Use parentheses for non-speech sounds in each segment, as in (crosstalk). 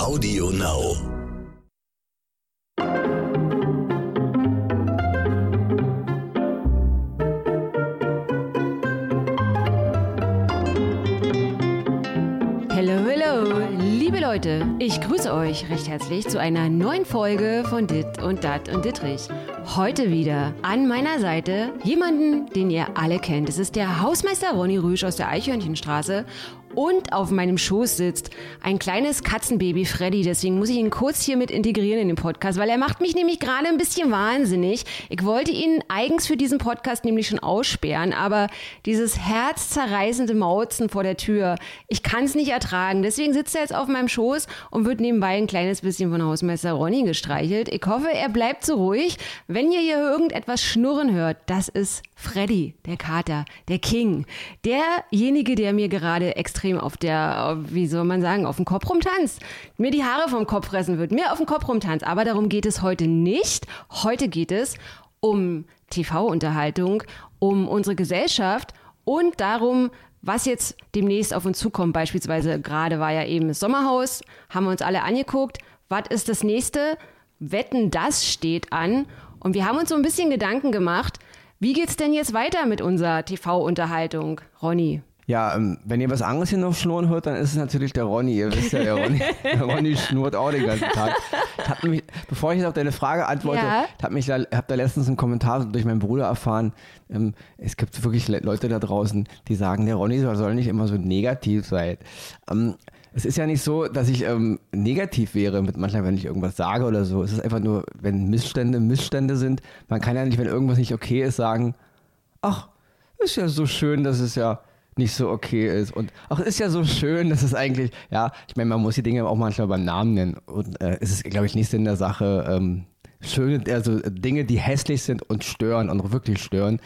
Audio Now. Hello, hello, liebe Leute, ich grüße euch recht herzlich zu einer neuen Folge von Dit und Dat und Dittrich. Heute wieder an meiner Seite jemanden, den ihr alle kennt. Es ist der Hausmeister Ronny Rüsch aus der Eichhörnchenstraße und auf meinem Schoß sitzt ein kleines Katzenbaby Freddy. Deswegen muss ich ihn kurz hier mit integrieren in den Podcast, weil er macht mich nämlich gerade ein bisschen wahnsinnig. Ich wollte ihn eigens für diesen Podcast nämlich schon aussperren, aber dieses herzzerreißende Mauzen vor der Tür, ich kann es nicht ertragen. Deswegen sitzt er jetzt auf meinem Schoß und wird nebenbei ein kleines bisschen von Hausmeister Ronny gestreichelt. Ich hoffe, er bleibt so ruhig. Wenn ihr hier irgendetwas schnurren hört, das ist Freddy, der Kater, der King, derjenige, der mir gerade extrem auf der, wie soll man sagen, auf dem Kopf rumtanzt, mir die Haare vom Kopf fressen wird, mir auf dem Kopf rumtanzt. Aber darum geht es heute nicht. Heute geht es um TV-Unterhaltung, um unsere Gesellschaft und darum, was jetzt demnächst auf uns zukommt. Beispielsweise gerade war ja eben das Sommerhaus, haben wir uns alle angeguckt. Was ist das nächste? Wetten, das steht an. Und wir haben uns so ein bisschen Gedanken gemacht, wie geht's denn jetzt weiter mit unserer TV-Unterhaltung, Ronny? Ja, ähm, wenn ihr was anderes hier noch schnurren hört, dann ist es natürlich der Ronny. Ihr wisst ja, der Ronny, (laughs) der Ronny schnurrt auch den ganzen Tag. Hat mich, bevor ich jetzt auf deine Frage antworte, Ja. hat mich, da- hab da letztens einen Kommentar durch meinen Bruder erfahren. Ähm, es gibt wirklich Le Leute da draußen, die sagen, der Ronny soll, nicht immer so negativ sein. Ähm, es ist ja nicht so, dass ich negativ wäre mit manchmal, wenn ich irgendwas sage oder so. Es ist einfach nur, wenn Missstände Missstände sind. Man kann ja nicht, wenn irgendwas nicht okay ist, sagen, ach, ist ja so schön, dass es ja nicht so okay ist. Und ach, ist ja so schön, dass es eigentlich, ja, ich meine, man muss die Dinge auch manchmal beim Namen nennen. Und äh, es ist, glaube ich, nicht Sinn der Sache, ähm, schöne, also Dinge, die hässlich sind und stören und auch wirklich stören,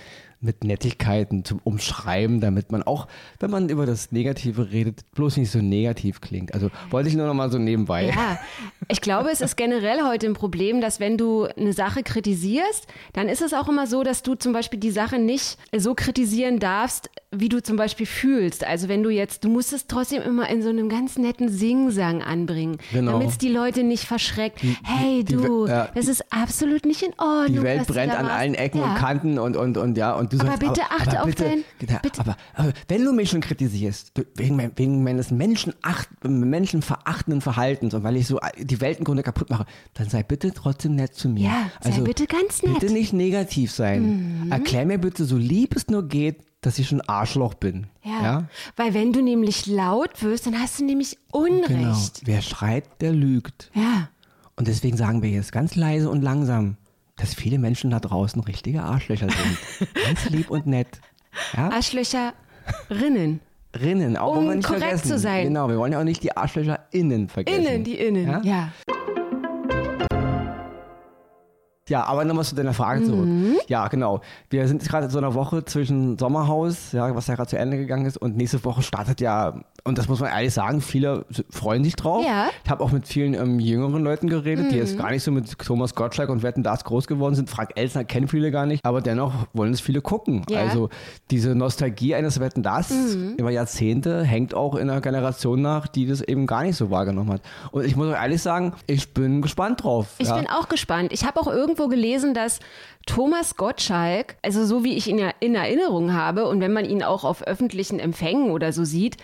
mit Nettigkeiten zum Umschreiben, damit man auch, wenn man über das Negative redet, bloß nicht so negativ klingt. Also wollte ich nur noch mal so nebenbei. Ja, ich glaube, es ist generell heute ein Problem, dass wenn du eine Sache kritisierst, dann ist es auch immer so, dass du zum Beispiel die Sache nicht so kritisieren darfst, wie du zum Beispiel fühlst. Also wenn du jetzt, du musst es trotzdem immer in so einem ganz netten Singsang anbringen, Genau. damit es die Leute nicht verschreckt. hey die du, We- ja. das ist absolut nicht in Ordnung. Die Welt brennt an machst. allen Ecken ja. und Kanten und, und, und ja, und Aber bitte achte auf bitte, dein- ja, bitte- Aber, aber wenn du mich schon kritisierst, wegen, mein, wegen meines menschenacht, menschenverachtenden Verhaltens und weil ich so die Welt im Grunde kaputt mache, dann sei bitte trotzdem nett zu mir. Also Ja, sei bitte ganz nett. Mhm. Bitte nicht negativ sein. Erklär mir bitte, so lieb es nur geht, dass ich ein Arschloch bin. Ja. weil wenn du nämlich laut wirst, dann hast du nämlich Unrecht. Genau. Wer schreit, der lügt. Ja. Und deswegen sagen wir jetzt ganz leise und langsam, dass viele Menschen da draußen richtige Arschlöcher sind. (laughs) ganz lieb und nett. Ja? Arschlöcherinnen. Rinnen, auch Um nicht korrekt vergessen. zu sein. Genau, wir wollen ja auch nicht die Arschlöcher innen vergessen. Innen, die Innen. Ja? ja. Ja, aber nochmal zu deiner Frage zurück. Mhm. Ja, genau. Wir sind gerade in so einer Woche zwischen Sommerhaus, ja, was ja gerade zu Ende gegangen ist, und nächste Woche startet ja, und das muss man ehrlich sagen, viele freuen sich drauf. Ja. Mhm. Ich habe auch mit vielen ähm, jüngeren Leuten geredet, die jetzt gar nicht so mit Thomas Gottschalk und Wetten das groß geworden sind. Frank Elsner kennen viele gar nicht, aber dennoch wollen es viele gucken. Ja. Mhm. Also diese Nostalgie eines Wetten das über Jahrzehnte hängt auch in einer Generation nach, die das eben gar nicht so wahrgenommen hat. Und ich muss auch ehrlich sagen, ich bin gespannt drauf. Ich ja. bin auch gespannt. Ich habe auch irgendwo gelesen, dass Thomas Gottschalk, also so wie ich ihn ja in Erinnerung habe und wenn man ihn auch auf öffentlichen Empfängen oder so sieht,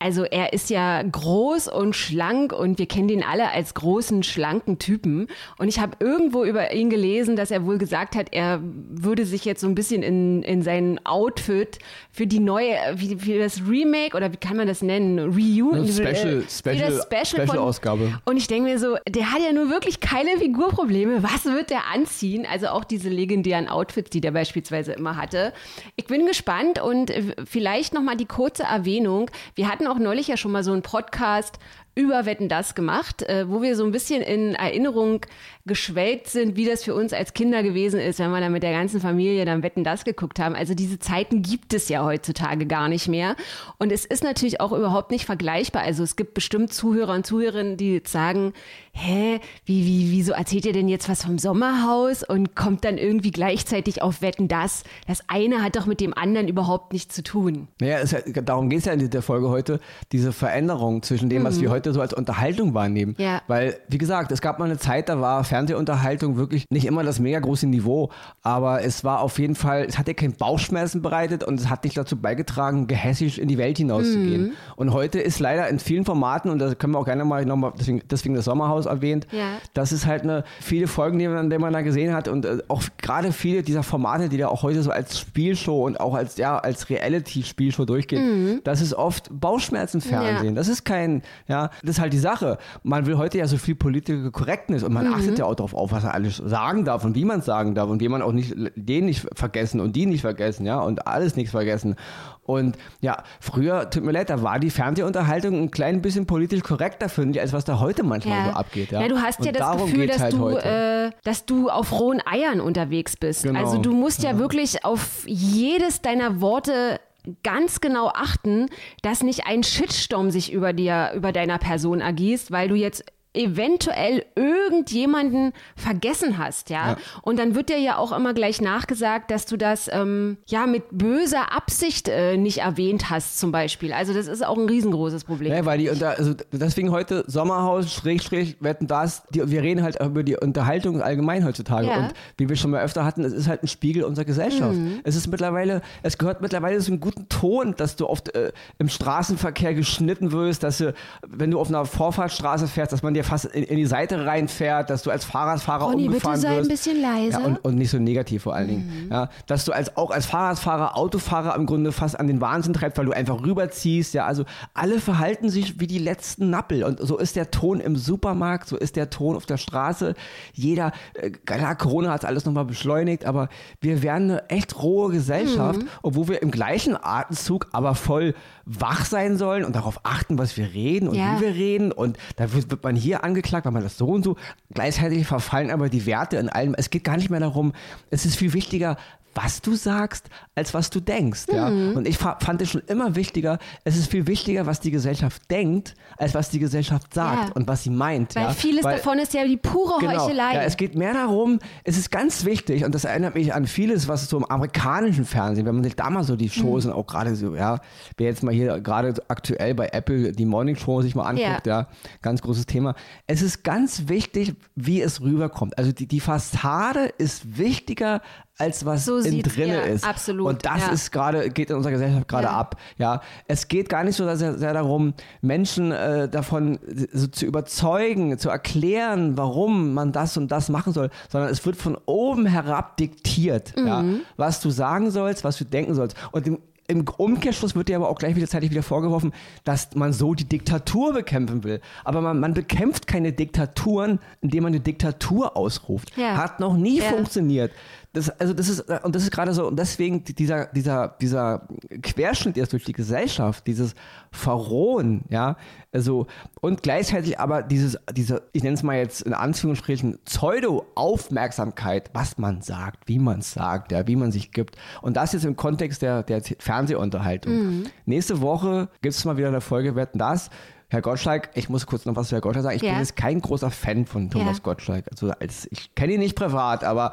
also er ist ja groß und schlank und wir kennen ihn alle als großen, schlanken Typen. Und ich habe irgendwo über ihn gelesen, dass er wohl gesagt hat, er würde sich jetzt so ein bisschen in, in sein Outfit für die neue, wie, für das Remake oder wie kann man das nennen? Reunion? Special- äh, Special- das Special, von- Special-Ausgabe. und ich denke mir so, der hat ja nur wirklich keine Figurprobleme. Was wird der anziehen? Also auch diese legendären Outfits, die der beispielsweise immer hatte. Ich bin gespannt und vielleicht noch mal die kurze Erwähnung. Wir hatten auch neulich ja schon mal so einen Podcast über Wetten das gemacht, äh, wo wir so ein bisschen in Erinnerung geschwelgt sind, wie das für uns als Kinder gewesen ist, wenn wir dann mit der ganzen Familie dann Wetten das geguckt haben. Also diese Zeiten gibt es ja heutzutage gar nicht mehr. Und es ist natürlich auch überhaupt nicht vergleichbar. Also es gibt bestimmt Zuhörer und Zuhörerinnen, die jetzt sagen, hä, wie, wie, wieso erzählt ihr denn jetzt was vom Sommerhaus und kommt dann irgendwie gleichzeitig auf Wetten das? Das eine hat doch mit dem anderen überhaupt nichts zu tun. Naja, es, darum geht es ja in der Folge heute. diese Veränderung zwischen dem, was wir heute so als Unterhaltung wahrnehmen. Ja. Weil, wie gesagt, es gab mal eine Zeit, da war Fernsehunterhaltung wirklich nicht immer das mega große Niveau, aber es war auf jeden Fall, es hat dir kein Bauchschmerzen bereitet und es hat dich dazu beigetragen, gehässig in die Welt hinauszugehen. Und heute ist leider in vielen Formaten, und da können wir auch gerne mal nochmal, deswegen, deswegen das Sommerhaus erwähnt, Ja. das ist halt eine, viele Folgen, die man, die man da gesehen hat und äh, auch gerade viele dieser Formate, die da auch heute so als Spielshow und auch als, ja, als Reality-Spielshow durchgehen, das ist oft Bauchschmerzenfernsehen. Ja. Das ist kein, ja, das ist halt die Sache. Man will heute ja so viel politische Korrektness und man achtet ja auch darauf auf, was er alles sagen darf und wie man es sagen darf und wie man auch nicht, den nicht vergessen und die nicht vergessen, ja, und alles nichts vergessen. Und ja, früher, tut mir leid, da war die Fernsehunterhaltung ein klein bisschen politisch korrekter, finde ich, als was da heute manchmal so abgeht. Ja, du hast ja Und das darum Gefühl, dass, halt du, äh, dass du auf rohen Eiern unterwegs bist. Genau. Also du musst ja, wirklich auf jedes deiner Worte ganz genau achten, dass nicht ein Shitstorm sich über dir, über deiner Person ergießt, weil du jetzt eventuell irgendjemanden vergessen hast, ja? Ja. Und dann wird dir ja auch immer gleich nachgesagt, dass du das ähm, ja mit böser Absicht äh, nicht erwähnt hast, zum Beispiel. Also das ist auch ein riesengroßes Problem. Ja, weil die unter, also deswegen heute Sommerhaus, Schrägstrich, wetten das, die, wir reden halt über die Unterhaltung allgemein heutzutage. Ja. Und wie wir schon mal öfter hatten, es ist halt ein Spiegel unserer Gesellschaft. Mhm. Es ist mittlerweile, es gehört mittlerweile zu einem guten Ton, dass du oft äh, im Straßenverkehr geschnitten wirst, dass du, wenn du auf einer Vorfahrtsstraße fährst, dass man dir fast in, in die Seite reinfährt, dass du als Fahrradfahrer Ronny, bitte umgefahren sei ein wirst. bisschen leiser. Ja, und, und nicht so negativ vor allen Dingen. Ja, dass du als, auch als Fahrradfahrer, Autofahrer im Grunde fast an den Wahnsinn treibst, weil du einfach rüberziehst. Ja, also alle verhalten sich wie die letzten Nappel. Und so ist der Ton im Supermarkt, so ist der Ton auf der Straße. Jeder, äh, klar, Corona hat alles nochmal beschleunigt, aber wir werden eine echt rohe Gesellschaft, obwohl wir im gleichen Atemzug aber voll wach sein sollen und darauf achten, was wir reden und Ja. wie wir reden. Und da wird, man hier angeklagt, weil man das so und so. Gleichzeitig verfallen aber die Werte in allem. Es geht gar nicht mehr darum, es ist viel wichtiger, was du sagst, als was du denkst. Ja? Mhm. Und ich fa- fand es schon immer wichtiger, es ist viel wichtiger, was die Gesellschaft denkt, als was die Gesellschaft sagt Ja. und was sie meint. Weil ja? vieles Weil- davon ist ja die pure Genau. Heuchelei. Ja, es geht mehr darum, es ist ganz wichtig und das erinnert mich an vieles, was so im amerikanischen Fernsehen, wenn man sich da mal so die Shows Mhm. und auch gerade so, ja, wer jetzt mal hier gerade aktuell bei Apple die Morning Show sich mal anguckt, ja. ganz großes Thema. Es ist ganz wichtig, wie es rüberkommt. Also die, die Fassade ist wichtiger als was So in drinne ja, ist. absolut, Und das ja. ist gerade, geht in unserer Gesellschaft gerade Ja. ab. Ja, es geht gar nicht so sehr, sehr darum, Menschen äh, davon so zu überzeugen, zu erklären, warum man das und das machen soll, sondern es wird von oben herab diktiert, ja, Mhm. was du sagen sollst, was du denken sollst. Und im, im Umkehrschluss wird dir aber auch gleich wieder zeitlich wieder vorgeworfen, dass man so die Diktatur bekämpfen will. Aber man, man bekämpft keine Diktaturen, indem man eine Diktatur ausruft. Ja. Hat noch nie Ja. funktioniert. Das, also das ist, und das ist gerade so, und deswegen dieser, dieser, dieser Querschnitt jetzt durch die Gesellschaft, dieses Verrohen, ja, also, und gleichzeitig aber dieses, diese, ich nenne es mal jetzt in Anführungsstrichen, Pseudo-Aufmerksamkeit, was man sagt, wie man es sagt, ja, wie man sich gibt. Und das jetzt im Kontext der, der Fernsehunterhaltung. Nächste Woche gibt es mal wieder eine Folge Wetten das. Herr Gottschalk, ich muss kurz noch was zu Herr Gottschalk sagen. Ich Ja. bin jetzt kein großer Fan von Thomas Ja. Gottschalk. Also als, ich kenne ihn nicht privat, aber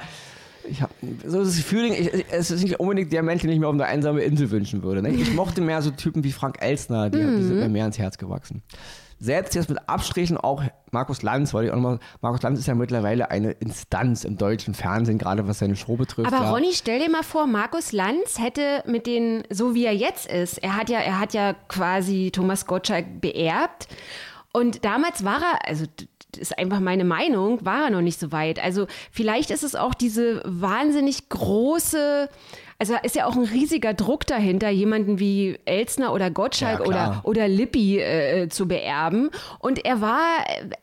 ich habe so das Feeling, ich, es ist nicht unbedingt der Mensch, den ich mir auf eine einsame Insel wünschen würde. Ne? Ich mochte mehr so Typen wie Frank Elstner, die, die sind mir mehr ins Herz gewachsen. Selbst jetzt mit Abstrichen auch Markus Lanz, wollte ich auch nochmal, Markus Lanz ist ja mittlerweile eine Instanz im deutschen Fernsehen, gerade was seine Show betrifft. Aber ja. Ronny, stell dir mal vor, Markus Lanz hätte mit den, so wie er jetzt ist, er hat ja, er hat ja quasi Thomas Gottschalk beerbt. Und damals war er, also ist einfach meine Meinung, war er noch nicht so weit. Also vielleicht ist es auch diese wahnsinnig große, also da ist ja auch ein riesiger Druck dahinter, jemanden wie Elzner oder Gottschalk Ja, oder, oder Lippi äh, zu beerben. Und er war,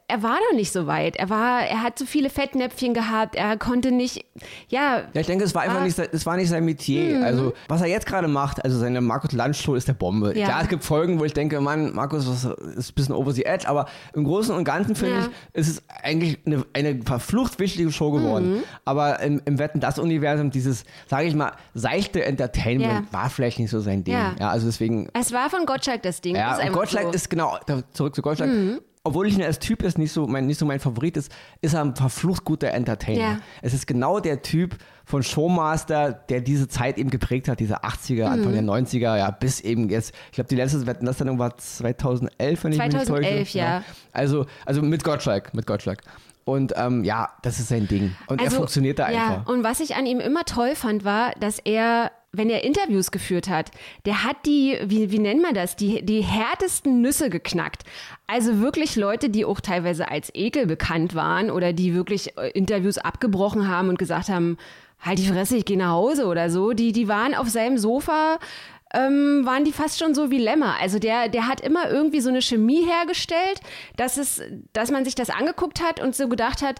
er war noch nicht so weit. Er war, er hat so viele Fettnäpfchen gehabt. Er konnte nicht, ja, Ja, ich denke, es war einfach Ah. nicht, sein- es war nicht sein Metier. Also, was er jetzt gerade macht, also seine Markus Lanz Show ist der Bombe. Ja. Klar, es gibt Folgen, wo ich denke, Mann, Markus ist ein bisschen over the edge, aber im Großen und Ganzen finde Ja. ich, ist es eigentlich eine, eine verflucht wichtige Show geworden. Mhm. Aber im, im Wetten das Universum, dieses, sage ich mal, seichte Entertainment Ja. war vielleicht nicht so sein Ding. Ja. Ja, also deswegen Es war von Gottschalk das Ding. ja, ist und einfach Gottschalk so. ist genau, zurück zu Gottschalk. Obwohl ich ihn als Typ ist, nicht so mein, nicht so mein Favorit ist, ist er ein verflucht guter Entertainer. Ja. Es ist genau der Typ von Showmaster, der diese Zeit eben geprägt hat, diese 80er, Anfang der 90er, ja, bis eben jetzt. Ich glaube, die letzte Wetten, das Sendung war 2011, wenn ich mich nicht 2011, täusche. ja. Also, also mit Gottschalk, mit Gottschalk. Und ähm, ja, das ist sein Ding. Und er funktioniert da Also, ja, einfach. Und was ich an ihm immer toll fand, war, dass er, wenn er Interviews geführt hat, der hat die, wie, wie nennt man das, die, die härtesten Nüsse geknackt. Also wirklich Leute, die auch teilweise als Ekel bekannt waren oder die wirklich äh, Interviews abgebrochen haben und gesagt haben, halt die Fresse, ich gehe nach Hause oder so, die, die waren auf seinem Sofa ähm, waren die fast schon so wie Lämmer. Also der, der hat immer irgendwie so eine Chemie hergestellt, dass es, dass man sich das angeguckt hat und so gedacht hat,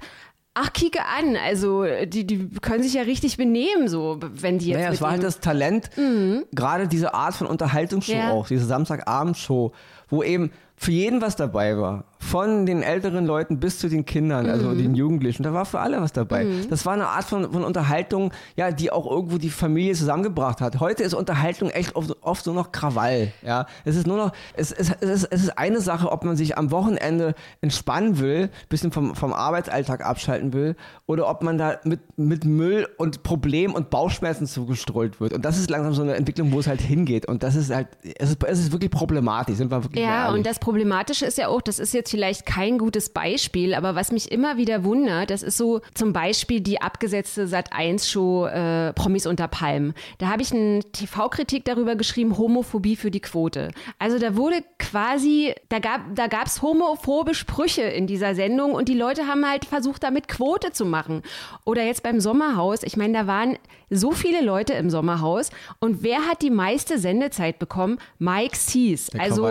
ach, kicke an, also die, die können sich ja richtig benehmen, so, wenn die jetzt Naja, es war halt das Talent, gerade diese Art von Unterhaltungsshow Ja. auch, diese Samstagabendshow, wo eben für jeden was dabei war. Von den älteren Leuten bis zu den Kindern, also den Jugendlichen. Da war für alle was dabei. Das war eine Art von, von Unterhaltung, ja, die auch irgendwo die Familie zusammengebracht hat. Heute ist Unterhaltung echt oft, oft nur noch Krawall. Ja, es ist nur noch, es, es, es, ist, es ist eine Sache, ob man sich am Wochenende entspannen will, bisschen vom, vom Arbeitsalltag abschalten will, oder ob man da mit, mit Müll und Problem und Bauchschmerzen zugestrollt wird. Und das ist langsam so eine Entwicklung, wo es halt hingeht. Und das ist halt, es ist, es ist wirklich problematisch, sind wir wirklich Ja, und das Problematische ist ja auch, das ist jetzt vielleicht kein gutes Beispiel, aber was mich immer wieder wundert, das ist so zum Beispiel die abgesetzte Sat1-Show äh, Promis unter Palmen. Da habe ich eine TV-Kritik darüber geschrieben, Homophobie für die Quote. Also da wurde quasi, da gab da gab's homophobe Sprüche in dieser Sendung und die Leute haben halt versucht, damit Quote zu machen. Oder jetzt beim Sommerhaus, ich meine, da waren so viele Leute im Sommerhaus und wer hat die meiste Sendezeit bekommen? Mike Sees. Der Also?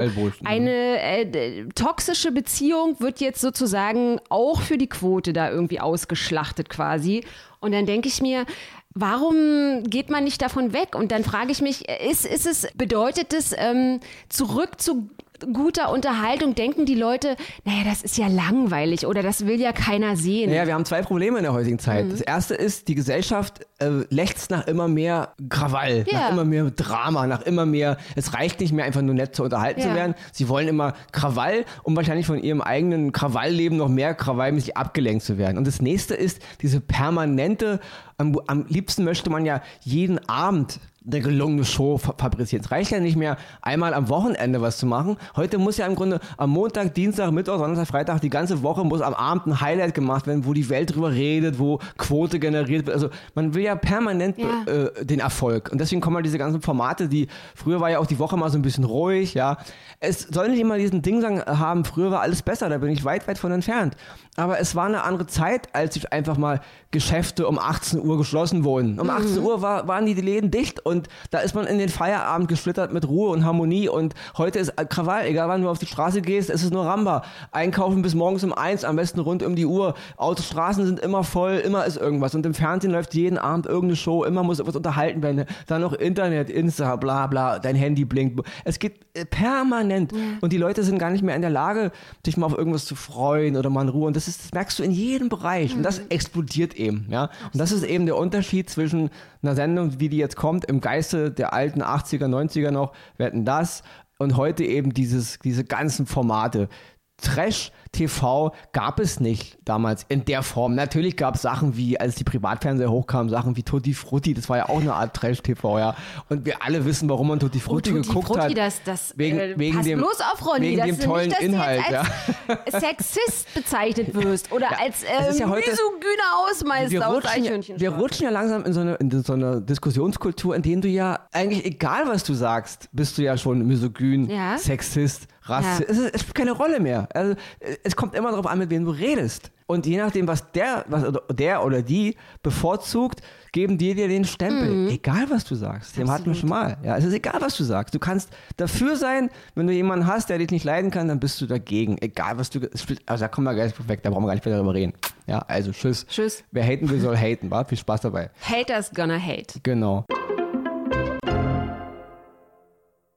Eine äh, toxische Beziehung wird jetzt sozusagen auch für die Quote da irgendwie ausgeschlachtet quasi. Und dann denke ich mir, warum geht man nicht davon weg? Und dann frage ich mich, ist, ist es, bedeutet es ähm, zurück zu guter Unterhaltung? Denken die Leute, naja, das ist ja langweilig oder das will ja keiner sehen. Naja, wir haben zwei Probleme in der heutigen Zeit. Mhm. Das erste ist, die Gesellschaft äh, lechzt nach immer mehr Krawall, Ja. nach immer mehr Drama, nach immer mehr, es reicht nicht mehr einfach nur nett zu unterhalten zu Ja. werden. Sie wollen immer Krawall, um wahrscheinlich von ihrem eigenen Krawallleben noch mehr krawallmäßig abgelenkt zu werden. Und das nächste ist diese permanente, am, am liebsten möchte man ja jeden Abend eine gelungene Show fa- fabrizieren. Es reicht ja nicht mehr, einmal am Wochenende was zu machen. Heute muss ja im Grunde am Montag, Dienstag, Mittwoch, Donnerstag, Freitag, die ganze Woche muss am Abend ein Highlight gemacht werden, wo die Welt drüber redet, wo Quote generiert wird. Also man will ja permanent Ja. Äh, den Erfolg. Und deswegen kommen halt diese ganzen Formate, die früher war ja auch die Woche mal so ein bisschen ruhig, ja. Es soll nicht immer diesen Ding sagen, haben, früher war alles besser, da bin ich weit, weit von entfernt. Aber es war eine andere Zeit, als sich einfach mal Geschäfte um 18 Uhr geschlossen wurden. Um 18 Uhr war, waren die Läden dicht und da ist man in den Feierabend geschlittert mit Ruhe und Harmonie und heute ist Krawall, egal wann du auf die Straße gehst, es ist nur Ramba. Einkaufen bis morgens um eins, am besten rund um die Uhr. Autostraßen sind immer voll, immer ist irgendwas und im Fernsehen läuft jeden Abend irgendeine Show, immer muss etwas unterhalten werden. Dann noch Internet, Insta, bla bla, dein Handy blinkt. Es geht äh, permanent und die Leute sind gar nicht mehr in der Lage, sich mal auf irgendwas zu freuen oder mal in Ruhe und das ist, das merkst du in jedem Bereich und das explodiert eben, ja. Und das ist eben der Unterschied zwischen einer Sendung, wie die jetzt kommt, im Geiste der alten 80er, 90er noch, hatten das und heute eben dieses, diese ganzen Formate. Trash-TV gab es nicht damals in der Form. Natürlich gab es Sachen wie, als die Privatfernseher hochkamen, Sachen wie Tutti Frutti, das war ja auch eine Art Trash-TV, ja. Und wir alle wissen, warum man Tutti Frutti Oh, Tutti geguckt Frutti, hat. das, das wegen, äh, wegen dem, bloß auf, Ronny, wegen dem tollen nicht, Inhalt, ja. als Sexist bezeichnet (laughs) wirst oder als es ist äh, ja heute- misogyner Hausmeister wir rutschen, ja, wir rutschen ja langsam in so, eine, in so eine Diskussionskultur, in denen du ja eigentlich, egal was du sagst, bist du ja schon misogyn, Ja. Sexist, Rassist. Ja. Es, es spielt keine Rolle mehr. Also, es kommt immer darauf an, mit wem du redest. Und je nachdem, was der, was der oder die bevorzugt, geben die dir den Stempel. Egal, was du sagst. Dem hatten wir schon mal. Ja, es ist egal, was du sagst. Du kannst dafür sein, wenn du jemanden hast, der dich nicht leiden kann, dann bist du dagegen. Egal, was du. Also, da kommen wir gleich weg, da brauchen wir gar nicht mehr darüber reden. Ja, also, tschüss. Tschüss. Wer haten will, soll haten, wa? Viel Spaß dabei. Haters gonna hate. Genau.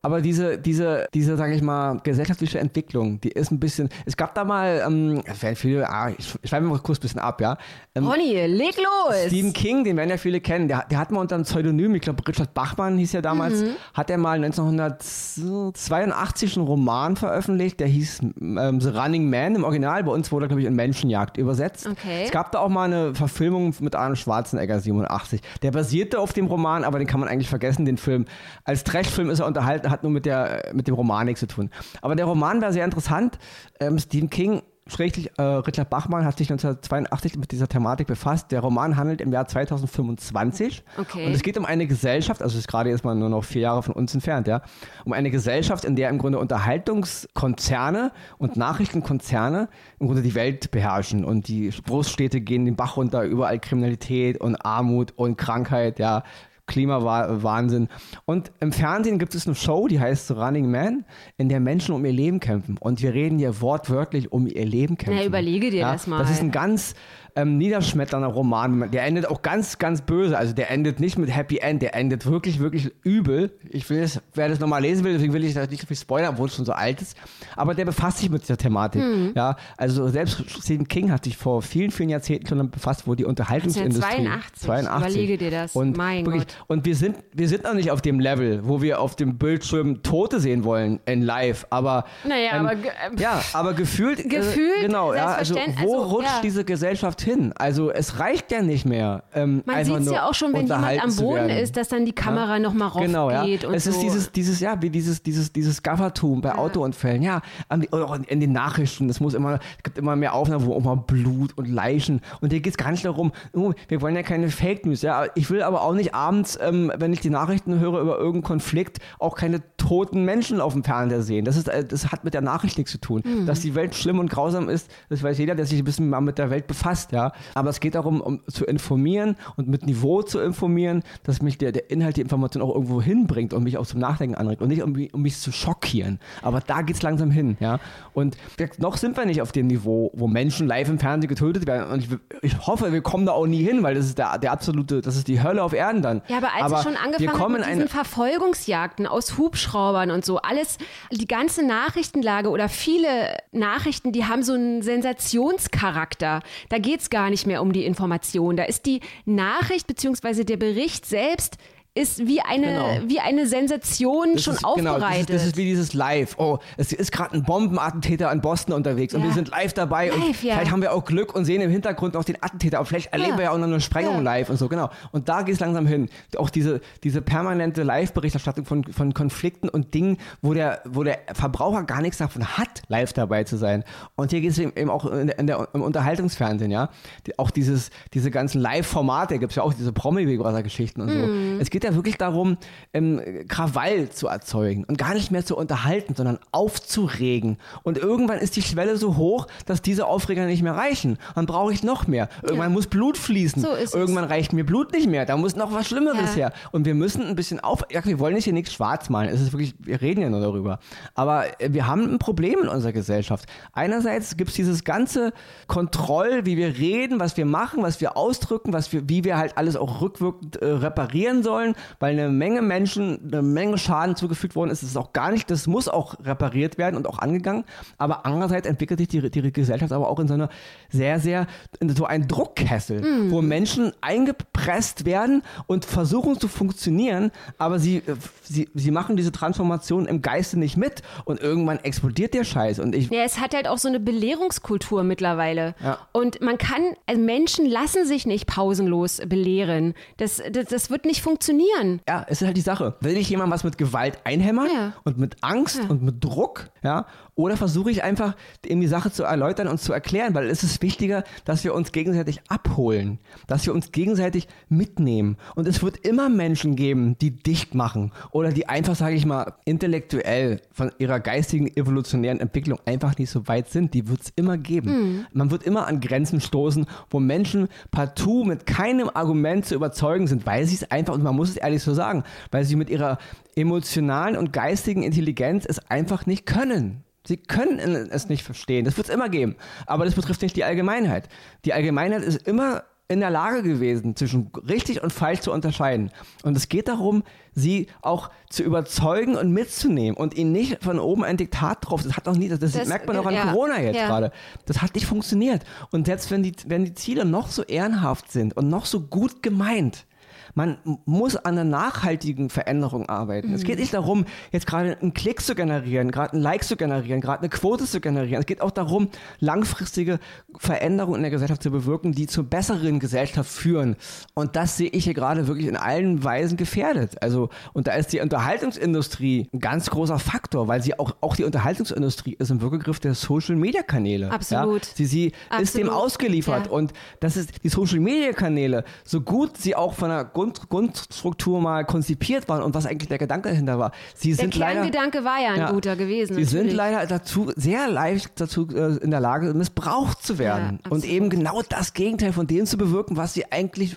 Aber diese, diese, diese, sage ich mal, gesellschaftliche Entwicklung, die ist ein bisschen, es gab da mal, ähm, viele, ah, ich schreibe mal kurz ein bisschen ab, ja. Ähm, Ronny, leg los! Stephen King, den werden ja viele kennen, der, der hat mal unter einem Pseudonym, ich glaube Richard Bachmann hieß ja damals, Mhm. hat er mal 1982 einen Roman veröffentlicht, der hieß ähm, The Running Man im Original, bei uns wurde er, glaube ich, in Menschenjagd übersetzt. Okay. Es gab da auch mal eine Verfilmung mit Arnold Schwarzenegger 87. Der basierte auf dem Roman, aber den kann man eigentlich vergessen, den Film. Als Trashfilm ist er unterhalten, hat nur mit, der, mit dem Roman nichts zu tun. Aber der Roman war sehr interessant. Ähm, Stephen King Schräglich, äh, Richard Bachmann hat sich 1982 mit dieser Thematik befasst. Der Roman handelt im Jahr 2025. Okay. Und es geht um eine Gesellschaft, also ist gerade erstmal nur noch vier Jahre von uns entfernt, ja, um eine Gesellschaft, in der im Grunde Unterhaltungskonzerne und Nachrichtenkonzerne im Grunde die Welt beherrschen und die Großstädte gehen den Bach runter, überall Kriminalität und Armut und Krankheit, ja. Klimawahnsinn. Und im Fernsehen gibt es eine Show, die heißt Running Man, in der Menschen um ihr Leben kämpfen. Und wir reden hier wortwörtlich um ihr Leben kämpfen. Na, überlege dir das mal. Das ist ein ganz ähm, niederschmetternder Roman. Der endet auch ganz, ganz böse. Also der endet nicht mit Happy End, der endet wirklich, wirklich übel. Ich will es, wer das nochmal lesen will, deswegen will ich das nicht so viel spoilern, obwohl es schon so alt ist. Aber der befasst sich mit dieser Thematik. Hm. Ja, also selbst Stephen King hat sich vor vielen, vielen Jahrzehnten schon damit befasst, wo die Unterhaltungsindustrie. 82. Überlege dir das. Und Mein wirklich, Gott. Und wir sind, wir sind noch nicht auf dem Level, wo wir auf dem Bildschirm Tote sehen wollen in live. Aber Naja, ähm, aber ähm, ja, aber gefühlt, Gefühlt, äh, genau, ja, also wo also, rutscht ja. diese Gesellschaft hin? Also es reicht ja nicht mehr. Ähm, Man sieht es ja auch schon, wenn jemand am Boden ist, dass dann die Kamera noch nochmal raufgeht Genau, ja. und es so. ist dieses, dieses, ja, wie dieses, dieses, dieses Gaffertum bei Autounfällen, ja, an oder auch in, in den Nachrichten. Es muss immer, es gibt immer mehr Aufnahmen, wo immer Blut und Leichen. Und hier geht es gar nicht darum, oh, wir wollen ja keine Fake News, ja. Ich will aber auch nicht abends, ähm, wenn ich die Nachrichten höre über irgendeinen Konflikt, auch keine toten Menschen auf dem Fernseher sehen. Das ist, äh, das hat mit der Nachricht nichts zu tun. Mhm. Dass die Welt schlimm und grausam ist, das weiß jeder, der sich ein bisschen mal mit der Welt befasst, ja. Aber es geht darum, um zu informieren und mit Niveau zu informieren, dass mich der, der Inhalt, die Information auch irgendwo hinbringt und mich auch zum Nachdenken anregt und nicht um, mich- um mich zu schockieren. Aber da geht's langsam hin, ja. Und noch sind wir nicht auf dem Niveau, wo Menschen live im Fernsehen getötet werden. Und ich, ich hoffe, wir kommen da auch nie hin, weil das ist der, der absolute, das ist die Hölle auf Erden dann. Ja, aber als es schon angefangen hat mit diesen Verfolgungsjagden aus Hubschraubern und so, alles, die ganze Nachrichtenlage oder viele Nachrichten, die haben so einen Sensationscharakter. Da geht es gar nicht mehr um die Information. Da ist die Nachricht bzw. der Bericht selbst ist wie eine, Genau. wie eine Sensation Das schon ist, aufbereitet. Genau, das, ist, das ist wie dieses Live. Oh, es ist gerade ein Bombenattentäter in Boston unterwegs und Ja. wir sind live dabei und Live, ja. vielleicht haben wir auch Glück und sehen im Hintergrund noch den Attentäter, aber vielleicht erleben Ja. wir ja auch noch eine Sprengung live und so, genau. Und da geht es langsam hin. Auch diese, diese permanente Live-Berichterstattung von, von Konflikten und Dingen, wo der, wo der Verbraucher gar nichts davon hat, live dabei zu sein. Und hier geht es eben auch in der, in der, im Unterhaltungsfernsehen, ja. Die, auch dieses, diese ganzen Live-Formate, gibt es ja auch diese Promi-Big Brother-Geschichten und so. Mhm. Es geht ja wirklich darum, ähm, Krawall zu erzeugen und gar nicht mehr zu unterhalten, sondern aufzuregen. Und irgendwann ist die Schwelle so hoch, dass diese Aufreger nicht mehr reichen. Dann brauche ich noch mehr. Irgendwann muss Blut fließen. So ist es. irgendwann reicht mir Blut nicht mehr. Da muss noch was Schlimmeres Ja. her. Und wir müssen ein bisschen auf. Ja, wir wollen nicht hier nichts schwarz malen. Es ist wirklich, wir reden ja nur darüber. Aber äh, wir haben ein Problem in unserer Gesellschaft. Einerseits gibt es dieses ganze Kontroll, wie wir reden, was wir machen, was wir ausdrücken, was wir, wie wir halt alles auch rückwirkend äh, reparieren sollen, weil eine Menge Menschen, eine Menge Schaden zugefügt worden ist. Das ist auch gar nicht, das muss auch repariert werden und auch angegangen. Aber andererseits entwickelt sich die, die Gesellschaft aber auch in so einer sehr, sehr, in so einen Druckkessel, wo Menschen eingepresst werden und versuchen zu funktionieren, aber sie, äh, sie, sie machen diese Transformation im Geiste nicht mit und irgendwann explodiert der Scheiß. Und ich, Ja, es hat halt auch so eine Belehrungskultur mittlerweile. Ja. Und man kann, also Menschen lassen sich nicht pausenlos belehren. Das, das, das wird nicht funktionieren. Ja, es ist halt die Sache. Will ich jemand was mit Gewalt einhämmern Ja. und mit Angst und mit Druck, ja? Oder versuche ich einfach, ihm die Sache zu erläutern und zu erklären, weil es ist wichtiger, dass wir uns gegenseitig abholen, dass wir uns gegenseitig mitnehmen. Und es wird immer Menschen geben, die dicht machen oder die einfach, sage ich mal, intellektuell von ihrer geistigen evolutionären Entwicklung einfach nicht so weit sind. Die wird es immer geben. Man wird immer an Grenzen stoßen, wo Menschen partout mit keinem Argument zu überzeugen sind, weil sie es einfach, und man muss es ehrlich so sagen, weil sie mit ihrer emotionalen und geistigen Intelligenz es einfach nicht können. Sie können es nicht verstehen. Das wird es immer geben. Aber das betrifft nicht die Allgemeinheit. Die Allgemeinheit ist immer in der Lage gewesen, zwischen richtig und falsch zu unterscheiden. Und es geht darum, sie auch zu überzeugen und mitzunehmen und ihnen nicht von oben ein Diktat drauf. Das hat auch nie, das, das merkt man auch an ja, Corona jetzt ja. gerade. Das hat nicht funktioniert. Und selbst wenn die, wenn die Ziele noch so ehrenhaft sind und noch so gut gemeint, man muss an einer nachhaltigen Veränderung arbeiten. Es geht nicht darum, jetzt gerade einen Klick zu generieren, gerade ein Like zu generieren, gerade eine Quote zu generieren. Es geht auch darum, langfristige Veränderungen in der Gesellschaft zu bewirken, die zur besseren Gesellschaft führen. Und das sehe ich hier gerade wirklich in allen Weisen gefährdet. Also, und da ist die Unterhaltungsindustrie ein ganz großer Faktor, weil sie auch, auch die Unterhaltungsindustrie ist im Wirkegriff der Social Media Kanäle. Absolut. Ja? Sie, sie ist dem Absolut. ausgeliefert. Ja. Und das ist die Social Media Kanäle, so gut sie auch von der Grund, Grundstruktur mal konzipiert waren und was eigentlich der Gedanke dahinter war. Sie Der sind leider. Kerngedanke war ja ein Ja. guter gewesen. Sie sind natürlich. leider dazu sehr leicht dazu äh, in der Lage, missbraucht zu werden Ja, und eben genau das Gegenteil von dem zu bewirken, was sie eigentlich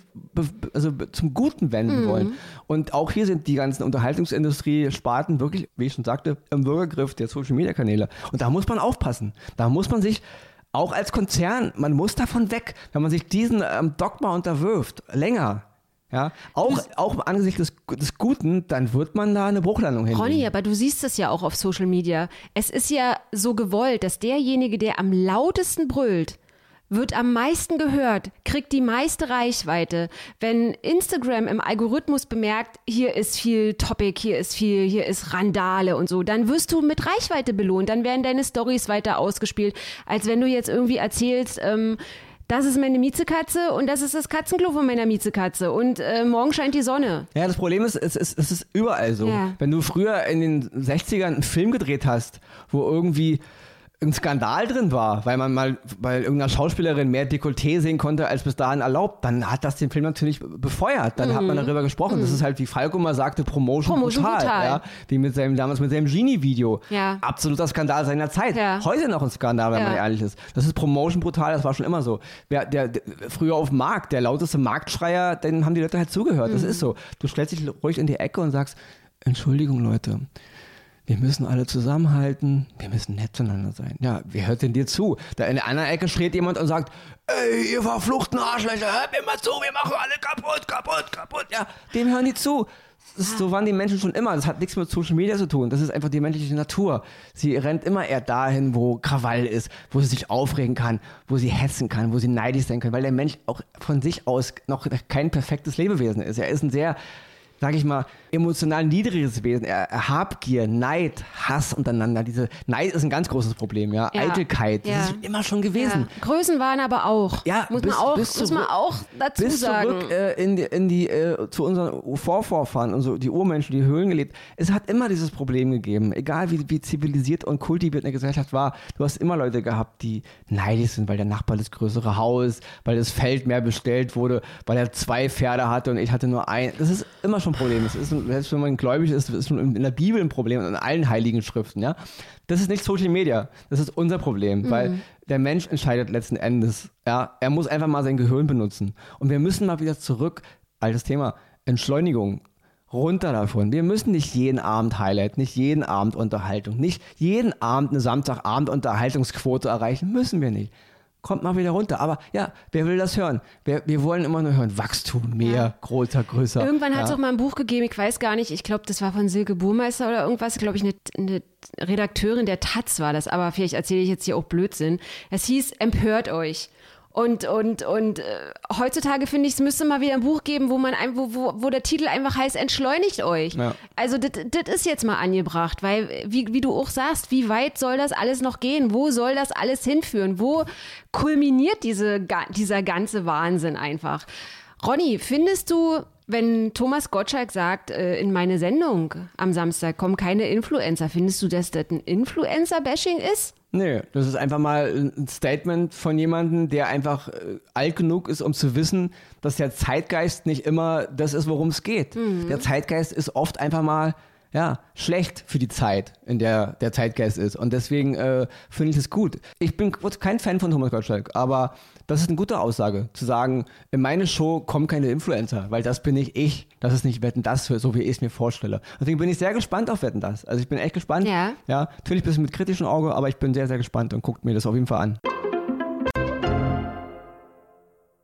also zum Guten wenden Mhm. wollen. Und auch hier sind die ganzen Unterhaltungsindustrie-Sparten wirklich, wie ich schon sagte, im Bürgergriff der Social-Media-Kanäle. Und da muss man aufpassen. Da muss man sich auch als Konzern, man muss davon weg, wenn man sich diesen ähm, Dogma unterwirft, länger. Ja, auch, auch angesichts des, des Guten, dann wird man da eine Bruchlandung hinlegen. Ronny, aber du siehst es ja auch auf Social Media. Es ist ja so gewollt, dass derjenige, der am lautesten brüllt, wird am meisten gehört, kriegt die meiste Reichweite. Wenn Instagram im Algorithmus bemerkt, hier ist viel Topic, hier ist viel, hier ist Randale und so, dann wirst du mit Reichweite belohnt, dann werden deine Stories weiter ausgespielt, als wenn du jetzt irgendwie erzählst, ähm, das ist meine Miezekatze und das ist das Katzenklo von meiner Miezekatze und äh, morgen scheint die Sonne. Ja, das Problem ist, es ist, es ist überall so. Ja. Wenn du früher in den 60ern einen Film gedreht hast, wo irgendwie ein Skandal drin war, weil man mal bei irgendeiner Schauspielerin mehr Dekolleté sehen konnte, als bis dahin erlaubt, dann hat das den Film natürlich befeuert. Dann hat man darüber gesprochen. Das ist halt, wie Falco mal sagte, Promotion, Mhm. Promotion brutal. brutal. Ja? Wie mit seinem, damals mit seinem Genie-Video. Ja. Absoluter Skandal seiner Zeit. Ja. Heute noch ein Skandal, wenn man ehrlich ist. Das ist Promotion brutal, das war schon immer so. Wer, der, der, früher auf dem Markt, der lauteste Marktschreier, den haben die Leute halt zugehört. Mhm. Das ist so. Du stellst dich ruhig in die Ecke und sagst, Entschuldigung, Leute. Wir müssen alle zusammenhalten, wir müssen nett zueinander sein. Ja, wer hört denn dir zu? Da in der anderen Ecke schreit jemand und sagt, ey, ihr verfluchten Arschlöcher, hört mir mal zu, wir machen alle kaputt, kaputt, kaputt. Ja, dem hören die zu. Ist, so waren die Menschen schon immer. Das hat nichts mit Social Media zu tun. Das ist einfach die menschliche Natur. Sie rennt immer eher dahin, wo Krawall ist, wo sie sich aufregen kann, wo sie hetzen kann, wo sie neidisch sein kann, weil der Mensch auch von sich aus noch kein perfektes Lebewesen ist. Er ist ein sehr, sag ich mal, emotional niedriges Wesen. Er, er Habgier, Neid, Hass untereinander. Diese Neid ist ein ganz großes Problem, ja. Ja. Eitelkeit, das Ja. ist immer schon gewesen. Ja. Größen waren aber auch. Ja, muss bis- man auch, bis muss man auch dazu bis sagen. zurück äh, in die, in die äh, zu unseren Vorvorfahren und so die Urmenschen, die Höhlen gelebt. Es hat immer dieses Problem gegeben, egal wie, wie zivilisiert und kultiviert eine Gesellschaft war. Du hast immer Leute gehabt, die neidisch sind, weil der Nachbar das größere Haus, weil das Feld mehr bestellt wurde, weil er zwei Pferde hatte und ich hatte nur ein. Das ist immer schon ein Problem. Das ist, selbst wenn man gläubig ist, ist schon in der Bibel ein Problem und in allen heiligen Schriften. Ja, das ist nicht Social Media. Das ist unser Problem, weil der Mensch entscheidet letzten Endes. Ja, er muss einfach mal sein Gehirn benutzen. Und wir müssen mal wieder zurück, altes Thema, Entschleunigung. Runter davon. Wir müssen nicht jeden Abend Highlight, nicht jeden Abend Unterhaltung, nicht jeden Abend eine Samstagabend Unterhaltungsquote erreichen. Müssen wir nicht. Kommt mal wieder runter. Aber ja, wer will das hören? Wir, wir wollen immer nur hören. Wachstum, mehr, größer, größer. Irgendwann hat es ja. auch mal ein Buch gegeben, ich weiß gar nicht, ich glaube, das war von Silke Burmeister oder irgendwas, glaube ich, eine, eine Redakteurin der Taz war das, aber vielleicht erzähle ich jetzt hier auch Blödsinn. Es hieß, empört euch. Und, und, und äh, heutzutage finde ich, es müsste mal wieder ein Buch geben, wo man ein, wo, wo, wo der Titel einfach heißt, entschleunigt euch. Ja. Also das ist jetzt mal angebracht, weil, wie, wie du auch sagst, wie weit soll das alles noch gehen? Wo soll das alles hinführen? Wo kulminiert diese, dieser ganze Wahnsinn einfach? Ronny, findest du, wenn Thomas Gottschalk sagt, äh, in meine Sendung am Samstag kommen keine Influencer, findest du, dass das ein Influencer-Bashing ist? Nee, das ist einfach mal ein Statement von jemandem, der einfach äh, alt genug ist, um zu wissen, dass der Zeitgeist nicht immer das ist, worum es geht. Der Zeitgeist ist oft einfach mal ja, schlecht für die Zeit, in der der Zeitgeist ist. Und deswegen äh, finde ich es gut. Ich bin kein Fan von Thomas Gottschalk, aber das ist eine gute Aussage, zu sagen, in meine Show kommen keine Influencer, weil das bin nicht ich. Das ist nicht Wetten, das, so wie ich es mir vorstelle. Deswegen bin ich sehr gespannt auf Wetten, das. Also ich bin echt gespannt. Ja. Ja, natürlich ein bisschen mit kritischem Auge, aber ich bin sehr, sehr gespannt und guckt mir das auf jeden Fall an.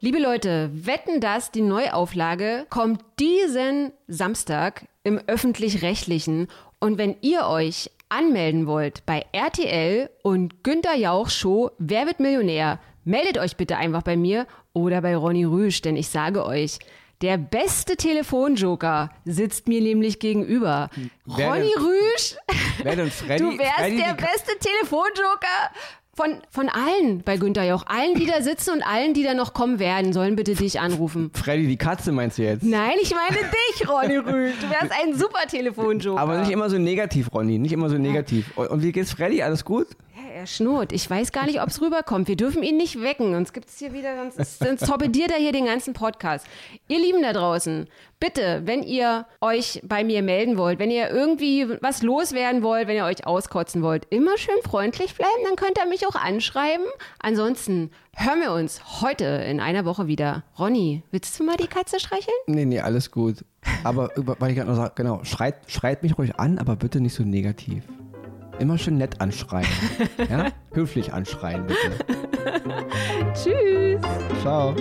Liebe Leute, wetten das, die Neuauflage kommt diesen Samstag im öffentlich-rechtlichen. Und wenn ihr euch anmelden wollt bei RTL und Günter Jauch Show Wer wird Millionär, meldet euch bitte einfach bei mir oder bei Ronny Rüsch, denn ich sage euch, der beste Telefonjoker sitzt mir nämlich gegenüber. Wer Ronny denn- Rüsch, (laughs) du wärst Freddy, der beste Telefonjoker von, von allen bei Günther Jauch. Allen, die da sitzen und allen, die da noch kommen werden, sollen bitte dich anrufen. Freddy, die Katze meinst du jetzt? Nein, ich meine dich, Ronny Rüsch. Du wärst ein super Telefonjoker. Aber nicht immer so negativ, Ronny. Nicht immer so negativ. Und- Und wie geht's Freddy? Alles gut? Er schnurrt. Ich weiß gar nicht, ob es rüberkommt. Wir dürfen ihn nicht wecken. Sonst gibt es hier wieder, sonst, sonst torpediert er hier den ganzen Podcast. Ihr Lieben da draußen, bitte, wenn ihr euch bei mir melden wollt, wenn ihr irgendwie was loswerden wollt, wenn ihr euch auskotzen wollt, immer schön freundlich bleiben, dann könnt ihr mich auch anschreiben. Ansonsten hören wir uns heute in einer Woche wieder. Ronny, willst du mal die Katze streicheln? Nee, nee, alles gut. Aber, weil ich gerade noch sage, genau, schreit, schreit mich ruhig an, aber bitte nicht so negativ. Immer schön nett anschreien. (laughs) ja? Höflich anschreien, bitte. Tschüss. Ciao.